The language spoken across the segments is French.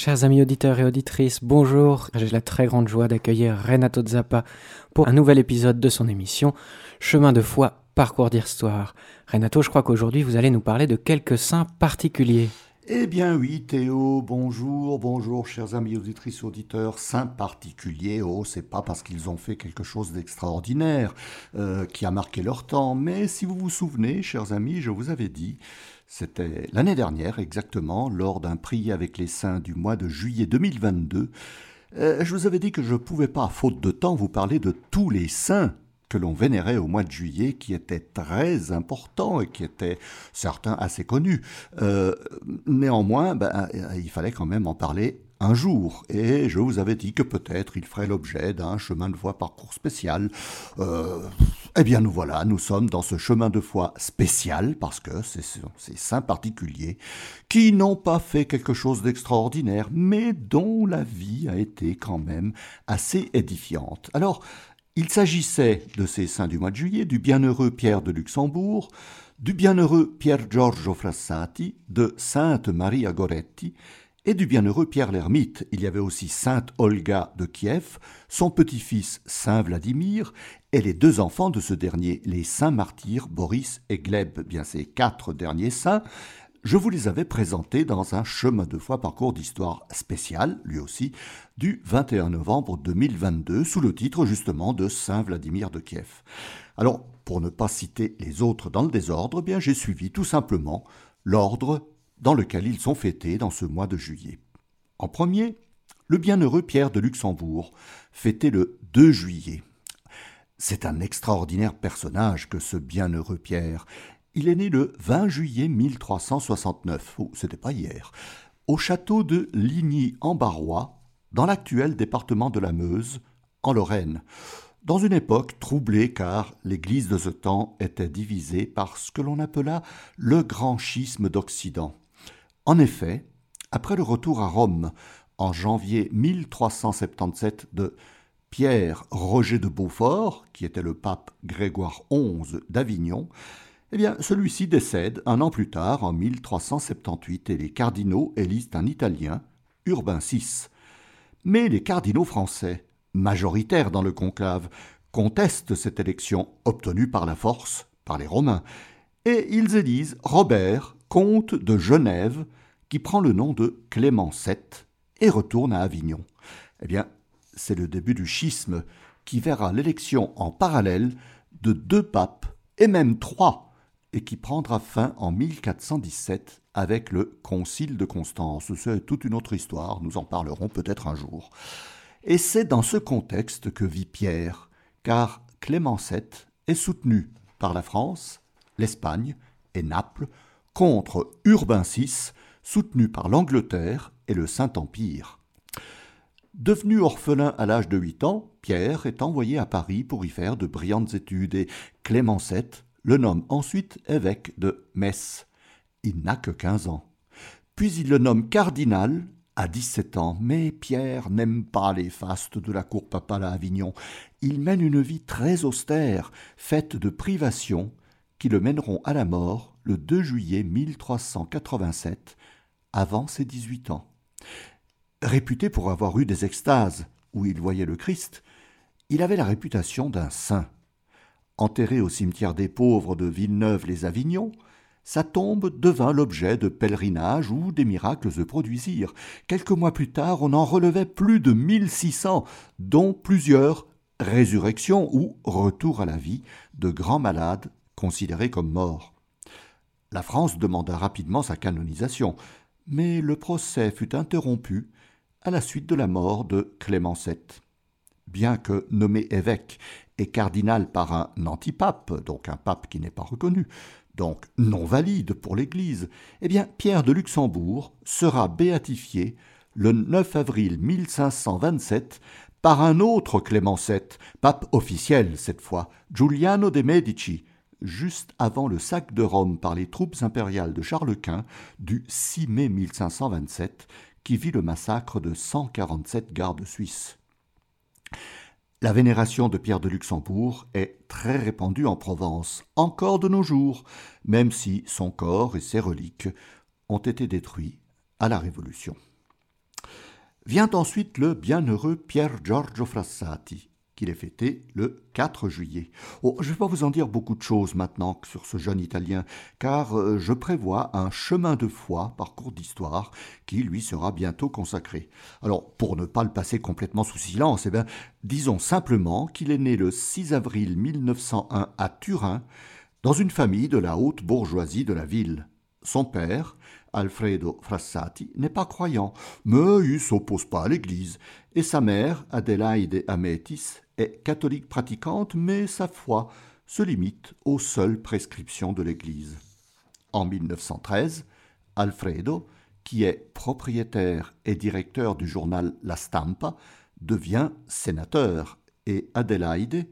Chers amis auditeurs et auditrices, bonjour. J'ai la très grande joie d'accueillir Renato Zappa pour un nouvel épisode de son émission Chemin de foi, parcours d'histoire. Renato, je crois qu'aujourd'hui vous allez nous parler de quelques saints particuliers. Eh bien oui, Théo, bonjour, bonjour, chers amis auditrices, auditeurs, saints particuliers, oh, c'est pas parce qu'ils ont fait quelque chose d'extraordinaire euh, qui a marqué leur temps, mais si vous vous souvenez, chers amis, je vous avais dit c'était l'année dernière exactement, lors d'un prier avec les saints du mois de juillet 2022. Euh, je vous avais dit que je ne pouvais pas, faute de temps, vous parler de tous les saints que l'on vénérait au mois de juillet, qui étaient très importants et qui étaient certains assez connus. Euh, néanmoins, ben, il fallait quand même en parler un jour, et je vous avais dit que peut-être il ferait l'objet d'un chemin de foi parcours spécial. Euh, eh bien nous voilà, nous sommes dans ce chemin de foi spécial, parce que c'est ces saints particuliers qui n'ont pas fait quelque chose d'extraordinaire, mais dont la vie a été quand même assez édifiante. Alors, il s'agissait de ces saints du mois de juillet, du bienheureux Pierre de Luxembourg, du bienheureux Pierre Giorgio Frassati, de Sainte Maria Goretti, et du bienheureux Pierre l'Ermite. Il y avait aussi Sainte Olga de Kiev, son petit-fils Saint Vladimir, et les deux enfants de ce dernier, les saints martyrs Boris et Gleb. Bien ces quatre derniers saints, je vous les avais présentés dans un chemin de foi parcours d'histoire spécial, lui aussi, du 21 novembre 2022, sous le titre justement de Saint Vladimir de Kiev. Alors, pour ne pas citer les autres dans le désordre, eh bien j'ai suivi tout simplement l'ordre dans lequel ils sont fêtés dans ce mois de juillet. En premier, le bienheureux Pierre de Luxembourg, fêté le 2 juillet. C'est un extraordinaire personnage que ce bienheureux Pierre. Il est né le 20 juillet 1369, oh, c'était pas hier, au château de Ligny-en-Barrois, dans l'actuel département de la Meuse, en Lorraine, dans une époque troublée car l'Église de ce temps était divisée par ce que l'on appela le grand schisme d'Occident. En effet, après le retour à Rome en janvier 1377 de Pierre Roger de Beaufort, qui était le pape Grégoire XI d'Avignon, eh bien, celui-ci décède un an plus tard, en 1378, et les cardinaux élisent un Italien, Urbain VI. Mais les cardinaux français, majoritaires dans le conclave, contestent cette élection obtenue par la force, par les Romains, et ils élisent Robert, comte de Genève, qui prend le nom de Clément VII et retourne à Avignon. Eh bien, c'est le début du schisme qui verra l'élection en parallèle de deux papes, et même trois, et qui prendra fin en 1417 avec le Concile de Constance. C'est toute une autre histoire, nous en parlerons peut-être un jour. Et c'est dans ce contexte que vit Pierre, car Clément VII est soutenu par la France, l'Espagne et Naples contre Urbain VI, soutenu par l'Angleterre et le Saint-Empire. Devenu orphelin à l'âge de huit ans, Pierre est envoyé à Paris pour y faire de brillantes études et Clément VII le nomme ensuite évêque de Metz. Il n'a que quinze ans. Puis il le nomme cardinal à dix-sept ans, mais Pierre n'aime pas les fastes de la cour papale à Avignon. Il mène une vie très austère, faite de privations, qui le mèneront à la mort le 2 juillet 1387 avant ses 18 ans. Réputé pour avoir eu des extases où il voyait le Christ, il avait la réputation d'un saint. Enterré au cimetière des pauvres de Villeneuve-les-Avignon, sa tombe devint l'objet de pèlerinages où des miracles se produisirent. Quelques mois plus tard, on en relevait plus de 1600, dont plusieurs résurrections ou retour à la vie de grands malades considérés comme morts. La France demanda rapidement sa canonisation, mais le procès fut interrompu à la suite de la mort de Clément VII. Bien que nommé évêque et cardinal par un antipape, donc un pape qui n'est pas reconnu, donc non valide pour l'Église, eh bien Pierre de Luxembourg sera béatifié le 9 avril 1527 par un autre Clément VII, pape officiel cette fois, Giuliano de Medici, juste avant le sac de Rome par les troupes impériales de Charles Quint du 6 mai 1527, qui vit le massacre de 147 gardes suisses. La vénération de Pierre de Luxembourg est très répandue en Provence, encore de nos jours, même si son corps et ses reliques ont été détruits à la Révolution. Vient ensuite le bienheureux Pier Giorgio Frassati, qu'il est fêté le 4 juillet. Oh, je ne vais pas vous en dire beaucoup de choses maintenant sur ce jeune Italien, car euh, je prévois un chemin de foi, parcours d'histoire, qui lui sera bientôt consacré. Alors, pour ne pas le passer complètement sous silence, eh bien, disons simplement qu'il est né le 6 avril 1901 à Turin, dans une famille de la haute bourgeoisie de la ville. Son père, Alfredo Frassati, n'est pas croyant, mais il s'oppose pas à l'Église, et sa mère, Adelaide Ametis, est catholique pratiquante, mais sa foi se limite aux seules prescriptions de l'Église. En 1913, Alfredo, qui est propriétaire et directeur du journal La Stampa, devient sénateur et Adelaide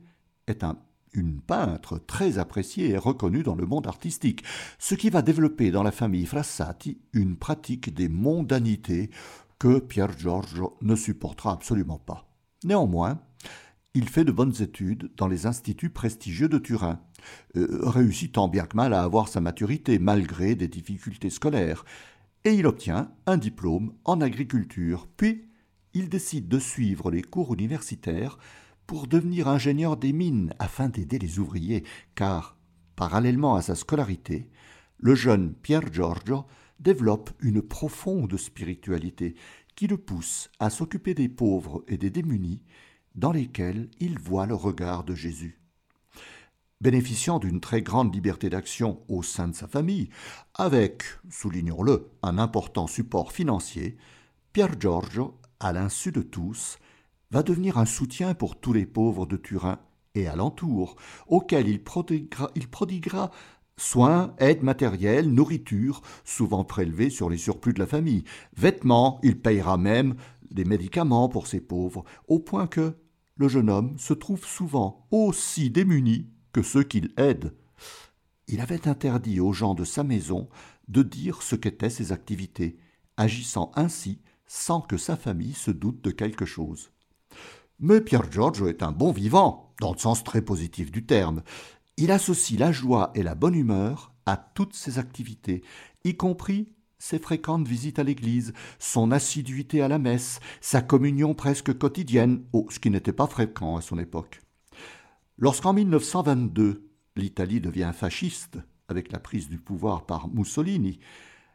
est un, une peintre très appréciée et reconnue dans le monde artistique, ce qui va développer dans la famille Frassati une pratique des mondanités que Pier Giorgio ne supportera absolument pas. Néanmoins, il fait de bonnes études dans les instituts prestigieux de Turin, euh, réussit tant bien que mal à avoir sa maturité malgré des difficultés scolaires, et il obtient un diplôme en agriculture, puis il décide de suivre les cours universitaires pour devenir ingénieur des mines afin d'aider les ouvriers, car, parallèlement à sa scolarité, le jeune Pier Giorgio développe une profonde spiritualité qui le pousse à s'occuper des pauvres et des démunis dans lesquels il voit le regard de Jésus. Bénéficiant d'une très grande liberté d'action au sein de sa famille, avec, soulignons-le, un important support financier, Pier Giorgio, à l'insu de tous, va devenir un soutien pour tous les pauvres de Turin et alentour, auxquels il prodiguera, soins, aide matérielle, nourriture, souvent prélevés sur les surplus de la famille, vêtements, il payera même des médicaments pour ces pauvres, au point que, le jeune homme se trouve souvent aussi démuni que ceux qu'il aide. Il avait interdit aux gens de sa maison de dire ce qu'étaient ses activités, agissant ainsi sans que sa famille se doute de quelque chose. Mais Pierre Giorgio est un bon vivant, dans le sens très positif du terme. Il associe la joie et la bonne humeur à toutes ses activités, y compris ses fréquentes visites à l'église, son assiduité à la messe, sa communion presque quotidienne, oh, ce qui n'était pas fréquent à son époque. Lorsqu'en 1922, l'Italie devient fasciste, avec la prise du pouvoir par Mussolini,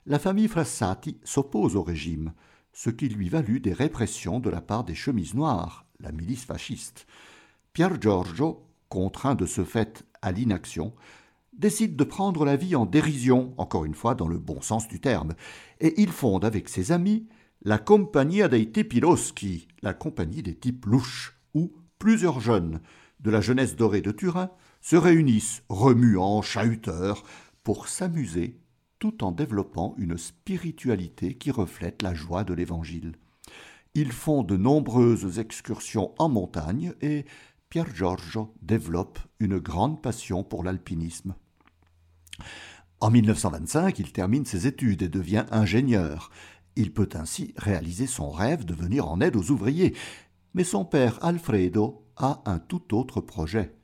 la famille Frassati s'oppose au régime, ce qui lui valut des répressions de la part des chemises noires, la milice fasciste. Pier Giorgio, contraint de ce fait à l'inaction, décide de prendre la vie en dérision, encore une fois dans le bon sens du terme, et il fonde avec ses amis la Compagnia dei Tipiloschi, la compagnie des types louches, où plusieurs jeunes de la jeunesse dorée de Turin se réunissent, remuant, chahuteurs, pour s'amuser tout en développant une spiritualité qui reflète la joie de l'Évangile. Ils font de nombreuses excursions en montagne et Pier Giorgio développe une grande passion pour l'alpinisme. En 1925, il termine ses études et devient ingénieur. Il peut ainsi réaliser son rêve de venir en aide aux ouvriers. Mais son père Alfredo a un tout autre projet.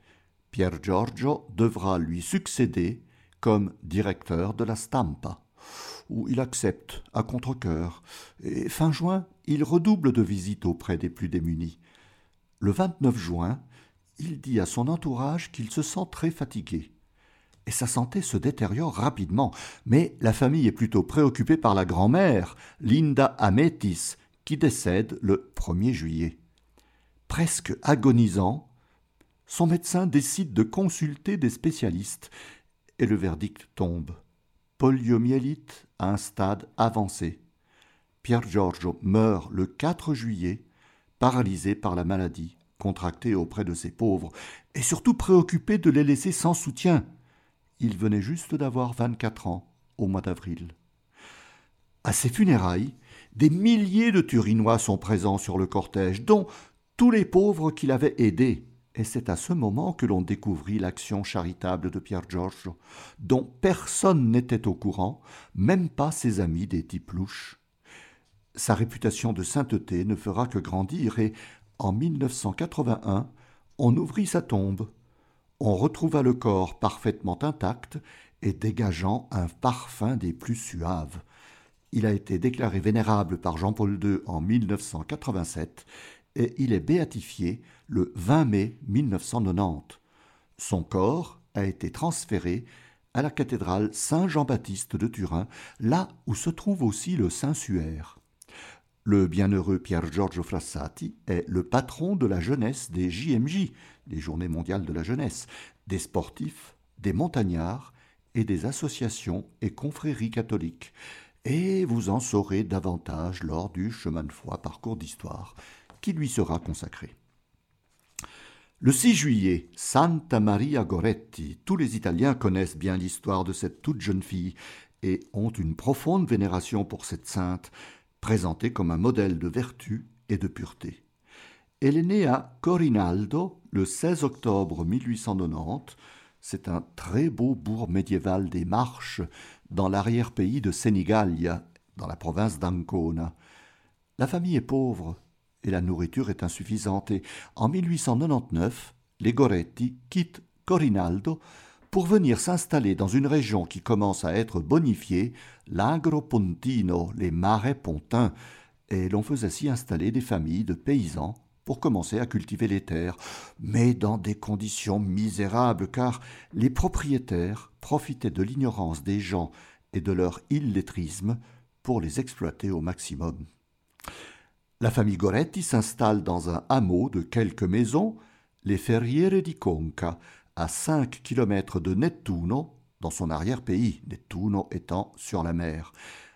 Pier Giorgio devra lui succéder comme directeur de la Stampa, où il accepte à contre-cœur. Et fin juin, il redouble de visites auprès des plus démunis. Le 29 juin, il dit à son entourage qu'il se sent très fatigué. Et sa santé se détériore rapidement, mais la famille est plutôt préoccupée par la grand-mère, Linda Ametis, qui décède le 1er juillet. Presque agonisant, son médecin décide de consulter des spécialistes, et le verdict tombe. Poliomyélite à un stade avancé. Pier Giorgio meurt le 4 juillet, paralysé par la maladie contracté auprès de ces pauvres, et surtout préoccupé de les laisser sans soutien. Il venait juste d'avoir vingt-quatre ans au mois d'avril. À ses funérailles, des milliers de Turinois sont présents sur le cortège, dont tous les pauvres qu'il avait aidés. Et c'est à ce moment que l'on découvrit l'action charitable de Pierre Giorgio, dont personne n'était au courant, même pas ses amis des types louches. Sa réputation de sainteté ne fera que grandir et, en 1981, on ouvrit sa tombe. On retrouva le corps parfaitement intact et dégageant un parfum des plus suaves. Il a été déclaré vénérable par Jean-Paul II en 1987 et il est béatifié le 20 mai 1990. Son corps a été transféré à la cathédrale Saint-Jean-Baptiste de Turin, là où se trouve aussi le Saint-Suaire. Le bienheureux Pier Giorgio Frassati est le patron de la jeunesse des JMJ, les Journées mondiales de la jeunesse, des sportifs, des montagnards et des associations et confréries catholiques. Et vous en saurez davantage lors du chemin de foi parcours d'histoire qui lui sera consacré. Le 6 juillet, Santa Maria Goretti. Tous les Italiens connaissent bien l'histoire de cette toute jeune fille et ont une profonde vénération pour cette sainte, présentée comme un modèle de vertu et de pureté. Elle est née à Corinaldo le 16 octobre 1890. C'est un très beau bourg médiéval des Marches dans l'arrière-pays de Senigallia, dans la province d'Ancona. La famille est pauvre, et la nourriture est insuffisante. Et en 1899, les Goretti quittent Corinaldo pour venir s'installer dans une région qui commence à être bonifiée, l'Agropontino, les marais pontins, et l'on faisait s'y installer des familles de paysans pour commencer à cultiver les terres, mais dans des conditions misérables, car les propriétaires profitaient de l'ignorance des gens et de leur illettrisme pour les exploiter au maximum. La famille Goretti s'installe dans un hameau de quelques maisons, les Ferriere di Conca, à cinq kilomètres de Nettuno, dans son arrière-pays, Nettuno étant sur la mer.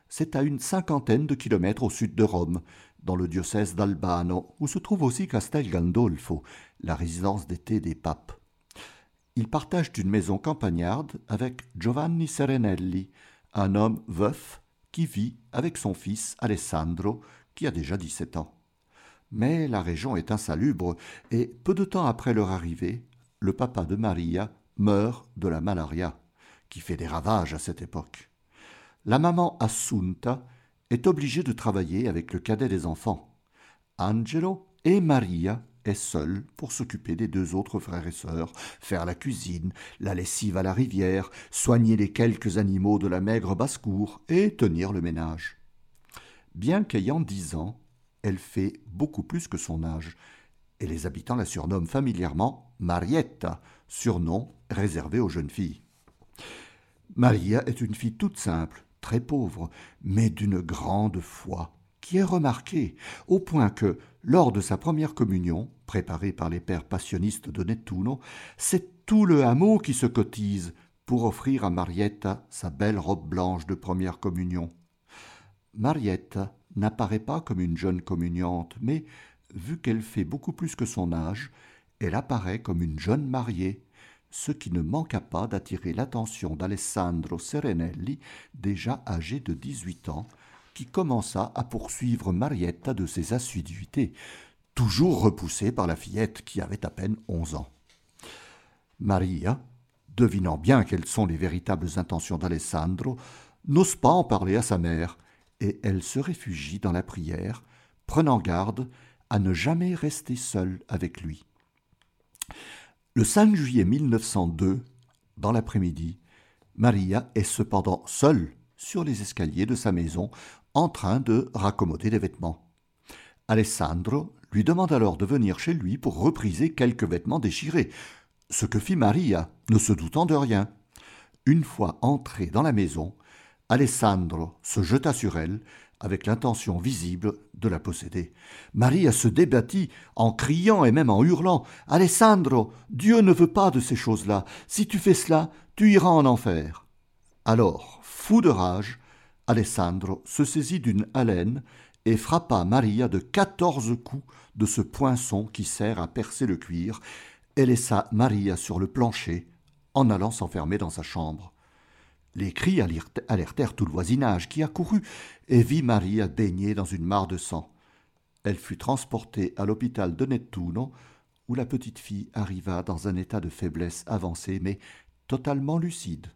C'est à une cinquantaine de kilomètres au sud de Rome, dans le diocèse d'Albano, où se trouve aussi Castel Gandolfo, la résidence d'été des papes. Ils partagent une maison campagnarde avec Giovanni Serenelli, un homme veuf qui vit avec son fils Alessandro, qui a déjà 17 ans. Mais la région est insalubre, et peu de temps après leur arrivée, le papa de Maria meurt de la malaria, qui fait des ravages à cette époque. La maman Assunta est obligée de travailler avec le cadet des enfants. Angelo et Maria est seule pour s'occuper des deux autres frères et sœurs, faire la cuisine, la lessive à la rivière, soigner les quelques animaux de la maigre basse-cour et tenir le ménage. Bien qu'ayant dix ans, elle fait beaucoup plus que son âge, et les habitants la surnomment familièrement Marietta, surnom réservé aux jeunes filles. Maria est une fille toute simple, très pauvre, mais d'une grande foi, qui est remarquée, au point que, lors de sa première communion, préparée par les pères passionnistes de Nettuno, c'est tout le hameau qui se cotise pour offrir à Marietta sa belle robe blanche de première communion. Marietta n'apparaît pas comme une jeune communiante, mais, vu qu'elle fait beaucoup plus que son âge, elle apparaît comme une jeune mariée, ce qui ne manqua pas d'attirer l'attention d'Alessandro Serenelli, déjà âgé de dix-huit ans, qui commença à poursuivre Marietta de ses assiduités, toujours repoussée par la fillette qui avait à peine onze ans. Maria, devinant bien quelles sont les véritables intentions d'Alessandro, n'ose pas en parler à sa mère, et elle se réfugie dans la prière, prenant garde à ne jamais rester seule avec lui. Le 5 juillet 1902, dans l'après-midi, Maria est cependant seule sur les escaliers de sa maison en train de raccommoder des vêtements. Alessandro lui demande alors de venir chez lui pour repriser quelques vêtements déchirés, ce que fit Maria, ne se doutant de rien. Une fois entrée dans la maison, Alessandro se jeta sur elle avec l'intention visible de la posséder. Maria se débattit en criant et même en hurlant Alessandro, Dieu ne veut pas de ces choses-là. Si tu fais cela, tu iras en enfer. Alors, fou de rage, Alessandro se saisit d'une haleine et frappa Maria de quatorze coups de ce poinçon qui sert à percer le cuir, et laissa Maria sur le plancher en allant s'enfermer dans sa chambre. Les cris alertèrent tout le voisinage, qui accourut et vit Maria baignée dans une mare de sang. Elle fut transportée à l'hôpital de Nettuno, où la petite fille arriva dans un état de faiblesse avancée, mais totalement lucide.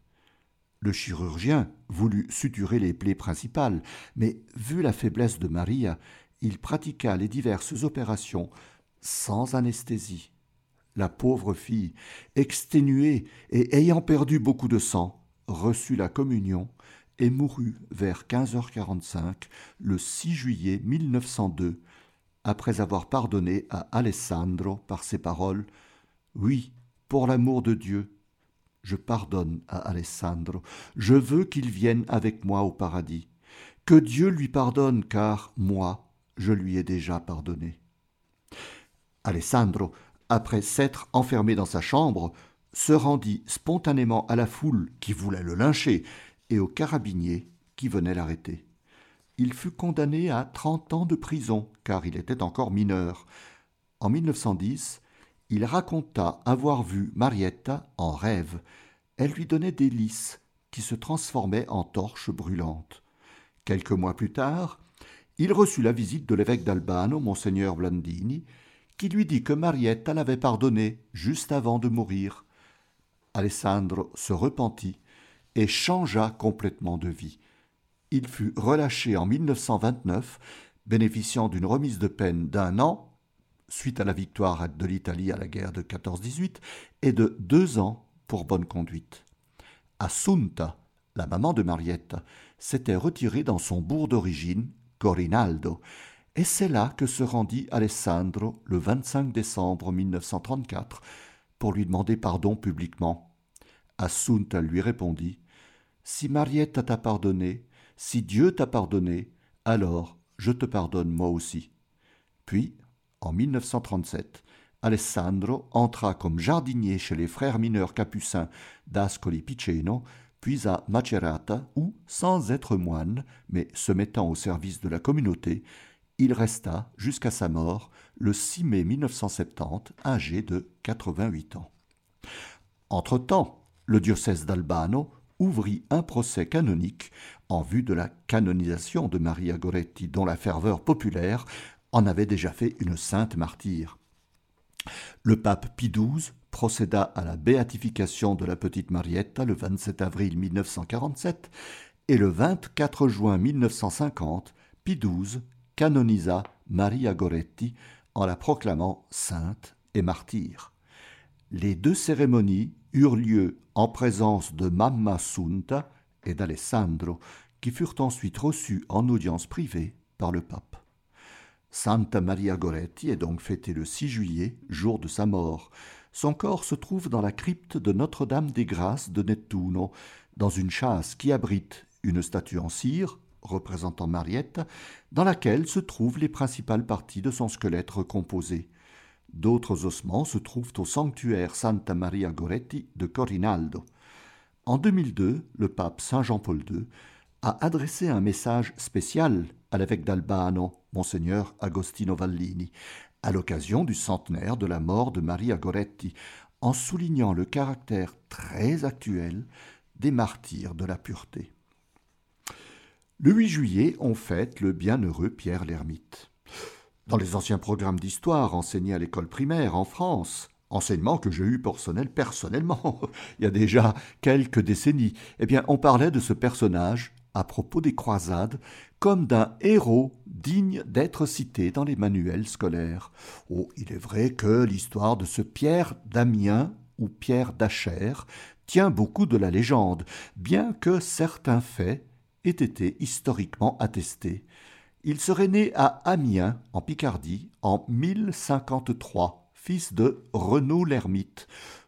Le chirurgien voulut suturer les plaies principales, mais vu la faiblesse de Maria, il pratiqua les diverses opérations sans anesthésie. La pauvre fille, exténuée et ayant perdu beaucoup de sang, reçut la communion et mourut vers 15h45 le 6 juillet 1902, après avoir pardonné à Alessandro par ces paroles Oui, pour l'amour de Dieu, je pardonne à Alessandro, je veux qu'il vienne avec moi au paradis. Que Dieu lui pardonne, car moi, je lui ai déjà pardonné. Alessandro, après s'être enfermé dans sa chambre, se rendit spontanément à la foule qui voulait le lyncher et aux carabiniers qui venaient l'arrêter. Il fut condamné à trente ans de prison car il était encore mineur. En 1910, il raconta avoir vu Marietta en rêve. Elle lui donnait des lys qui se transformaient en torches brûlantes. Quelques mois plus tard, il reçut la visite de l'évêque d'Albano, monseigneur Blandini, qui lui dit que Marietta l'avait pardonné juste avant de mourir. Alessandro se repentit et changea complètement de vie. Il fut relâché en 1929, bénéficiant d'une remise de peine d'un an, suite à la victoire de l'Italie à la guerre de 14-18, et de deux ans pour bonne conduite. Assunta, la maman de Marietta, s'était retirée dans son bourg d'origine, Corinaldo, et c'est là que se rendit Alessandro le 25 décembre 1934 pour lui demander pardon publiquement. Assunta lui répondit Si Marietta t'a pardonné, si Dieu t'a pardonné, alors je te pardonne moi aussi. Puis, en 1937, Alessandro entra comme jardinier chez les frères mineurs capucins d'Ascoli Piceno, puis à Macerata, où, sans être moine, mais se mettant au service de la communauté, il resta jusqu'à sa mort le 6 mai 1970, âgé de 88 ans. Entre-temps, le diocèse d'Albano ouvrit un procès canonique en vue de la canonisation de Maria Goretti, dont la ferveur populaire en avait déjà fait une sainte martyre. Le pape Pie XII procéda à la béatification de la petite Marietta le 27 avril 1947 et le 24 juin 1950, Pie XII canonisa Maria Goretti en la proclamant sainte et martyre. Les deux cérémonies eurent lieu en présence de Mamma Sunta et d'Alessandro, qui furent ensuite reçus en audience privée par le pape. Santa Maria Goretti est donc fêtée le 6 juillet, jour de sa mort. Son corps se trouve dans la crypte de Notre-Dame des Grâces de Nettuno, dans une châsse qui abrite une statue en cire, représentant Mariette, dans laquelle se trouvent les principales parties de son squelette recomposé. D'autres ossements se trouvent au sanctuaire Santa Maria Goretti de Corinaldo. En 2002, le pape Saint Jean-Paul II a adressé un message spécial à l'évêque d'Albano, monseigneur Agostino Vallini, à l'occasion du centenaire de la mort de Maria Goretti, en soulignant le caractère très actuel des martyrs de la pureté. Le 8 juillet, on fête le bienheureux Pierre l'Ermite. Dans les anciens programmes d'histoire enseignés à l'école primaire en France, enseignement que j'ai eu personnel personnellement, il y a déjà quelques décennies, eh bien, on parlait de ce personnage à propos des croisades comme d'un héros digne d'être cité dans les manuels scolaires. Oh, il est vrai que l'histoire de ce Pierre d'Amiens ou Pierre d'Acher tient beaucoup de la légende, bien que certains faits été historiquement attesté. Il serait né à Amiens, en Picardie, en 1053, fils de Renaud l'Ermite,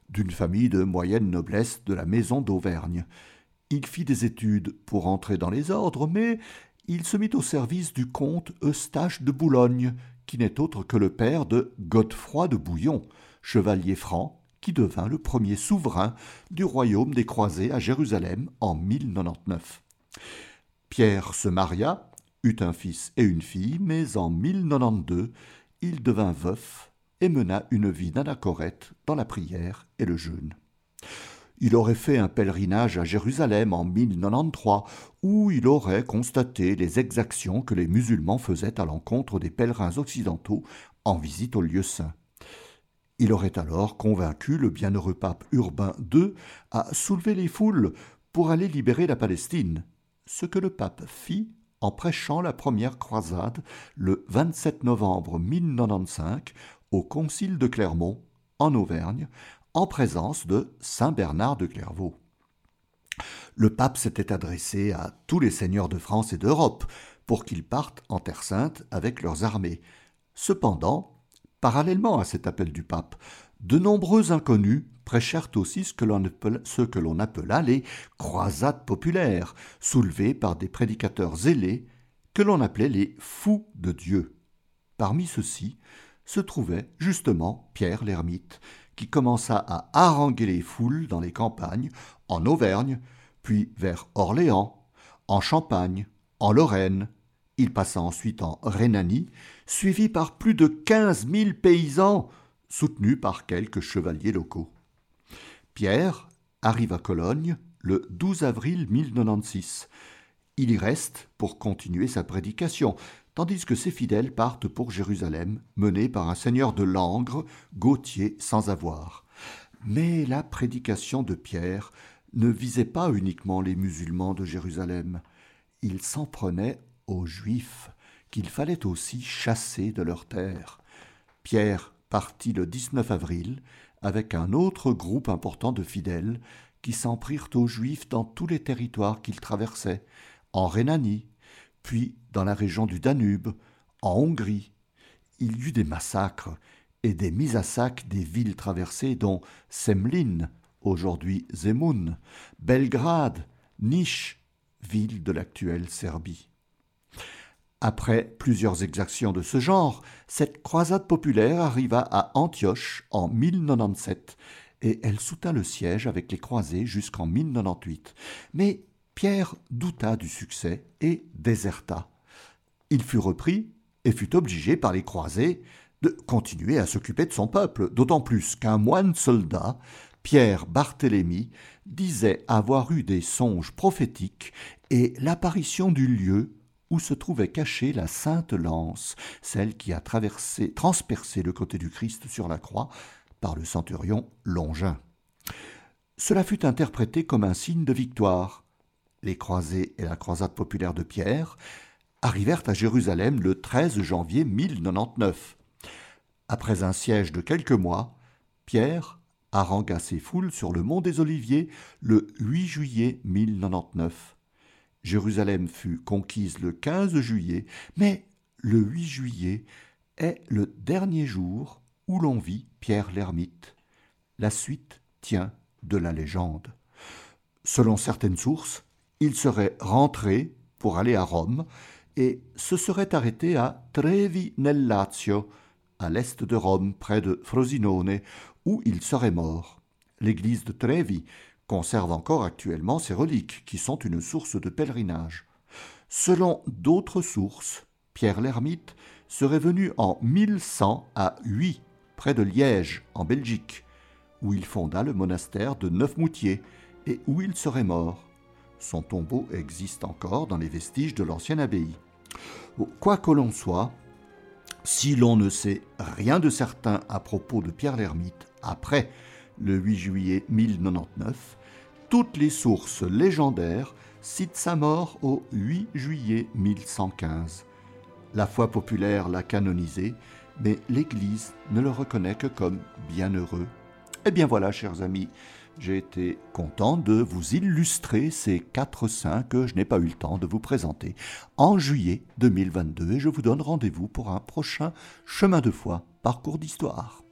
d'une famille de moyenne noblesse de la maison d'Auvergne. Il fit des études pour entrer dans les ordres, mais il se mit au service du comte Eustache de Boulogne, qui n'est autre que le père de Godefroy de Bouillon, chevalier franc, qui devint le premier souverain du royaume des Croisés à Jérusalem en 1099. Pierre se maria, eut un fils et une fille, mais en 1092, il devint veuf et mena une vie d'anachorète dans la prière et le jeûne. Il aurait fait un pèlerinage à Jérusalem en 1093, où il aurait constaté les exactions que les musulmans faisaient à l'encontre des pèlerins occidentaux en visite au lieu saint. Il aurait alors convaincu le bienheureux pape Urbain II à soulever les foules pour aller libérer la Palestine, ce que le pape fit en prêchant la première croisade le 27 novembre 1095 au concile de Clermont, en Auvergne, en présence de saint Bernard de Clairvaux. Le pape s'était adressé à tous les seigneurs de France et d'Europe pour qu'ils partent en Terre sainte avec leurs armées. Cependant, parallèlement à cet appel du pape, de nombreux inconnus prêchèrent aussi ce que l'on appela, les croisades populaires, soulevées par des prédicateurs zélés que l'on appelait les fous de Dieu. Parmi ceux-ci se trouvait justement Pierre l'ermite, qui commença à haranguer les foules dans les campagnes, en Auvergne, puis vers Orléans, en Champagne, en Lorraine. Il passa ensuite en Rhénanie, suivi par plus de quinze mille paysans, soutenus par quelques chevaliers locaux. Pierre arrive à Cologne le 12 avril 1096. Il y reste pour continuer sa prédication, tandis que ses fidèles partent pour Jérusalem, menés par un seigneur de Langres, Gauthier sans avoir. Mais la prédication de Pierre ne visait pas uniquement les musulmans de Jérusalem, il s'en prenait aux Juifs, qu'il fallait aussi chasser de leurs terres. Pierre partit le 19 avril avec un autre groupe important de fidèles qui s'en prirent aux Juifs dans tous les territoires qu'ils traversaient, en Rhénanie, puis dans la région du Danube, en Hongrie. Il y eut des massacres et des mises à sac des villes traversées, dont Semlin, aujourd'hui Zemun, Belgrade, Niš, ville de l'actuelle Serbie. Après plusieurs exactions de ce genre, cette croisade populaire arriva à Antioche en 1097 et elle soutint le siège avec les croisés jusqu'en 1098. Mais Pierre douta du succès et déserta. Il fut repris et fut obligé par les croisés de continuer à s'occuper de son peuple, d'autant plus qu'un moine soldat, Pierre Barthélemy, disait avoir eu des songes prophétiques et l'apparition du lieu où se trouvait cachée la sainte lance, celle qui a traversé, transpercé le côté du Christ sur la croix par le centurion Longin. Cela fut interprété comme un signe de victoire. Les croisés et la croisade populaire de Pierre arrivèrent à Jérusalem le 13 janvier 1099. Après un siège de quelques mois, Pierre harangua ses foules sur le mont des Oliviers le 8 juillet 1099. Jérusalem fut conquise le 15 juillet, mais le 8 juillet est le dernier jour où l'on vit Pierre l'ermite. La suite tient de la légende. Selon certaines sources, il serait rentré pour aller à Rome et se serait arrêté à Trevi nel Lazio, à l'est de Rome, près de Frosinone, où il serait mort. L'église de Trevi conserve encore actuellement ses reliques, qui sont une source de pèlerinage. Selon d'autres sources, Pierre l'Ermite serait venu en 1100 à Huy, près de Liège, en Belgique, où il fonda le monastère de Neufmoutier et où il serait mort. Son tombeau existe encore dans les vestiges de l'ancienne abbaye. Quoi que l'on soit, si l'on ne sait rien de certain à propos de Pierre l'Ermite après le 8 juillet 1099, toutes les sources légendaires citent sa mort au 8 juillet 1115. La foi populaire l'a canonisé, mais l'Église ne le reconnaît que comme bienheureux. Eh bien voilà, chers amis, j'ai été content de vous illustrer ces quatre saints que je n'ai pas eu le temps de vous présenter en juillet 2022 et je vous donne rendez-vous pour un prochain chemin de foi, parcours d'histoire.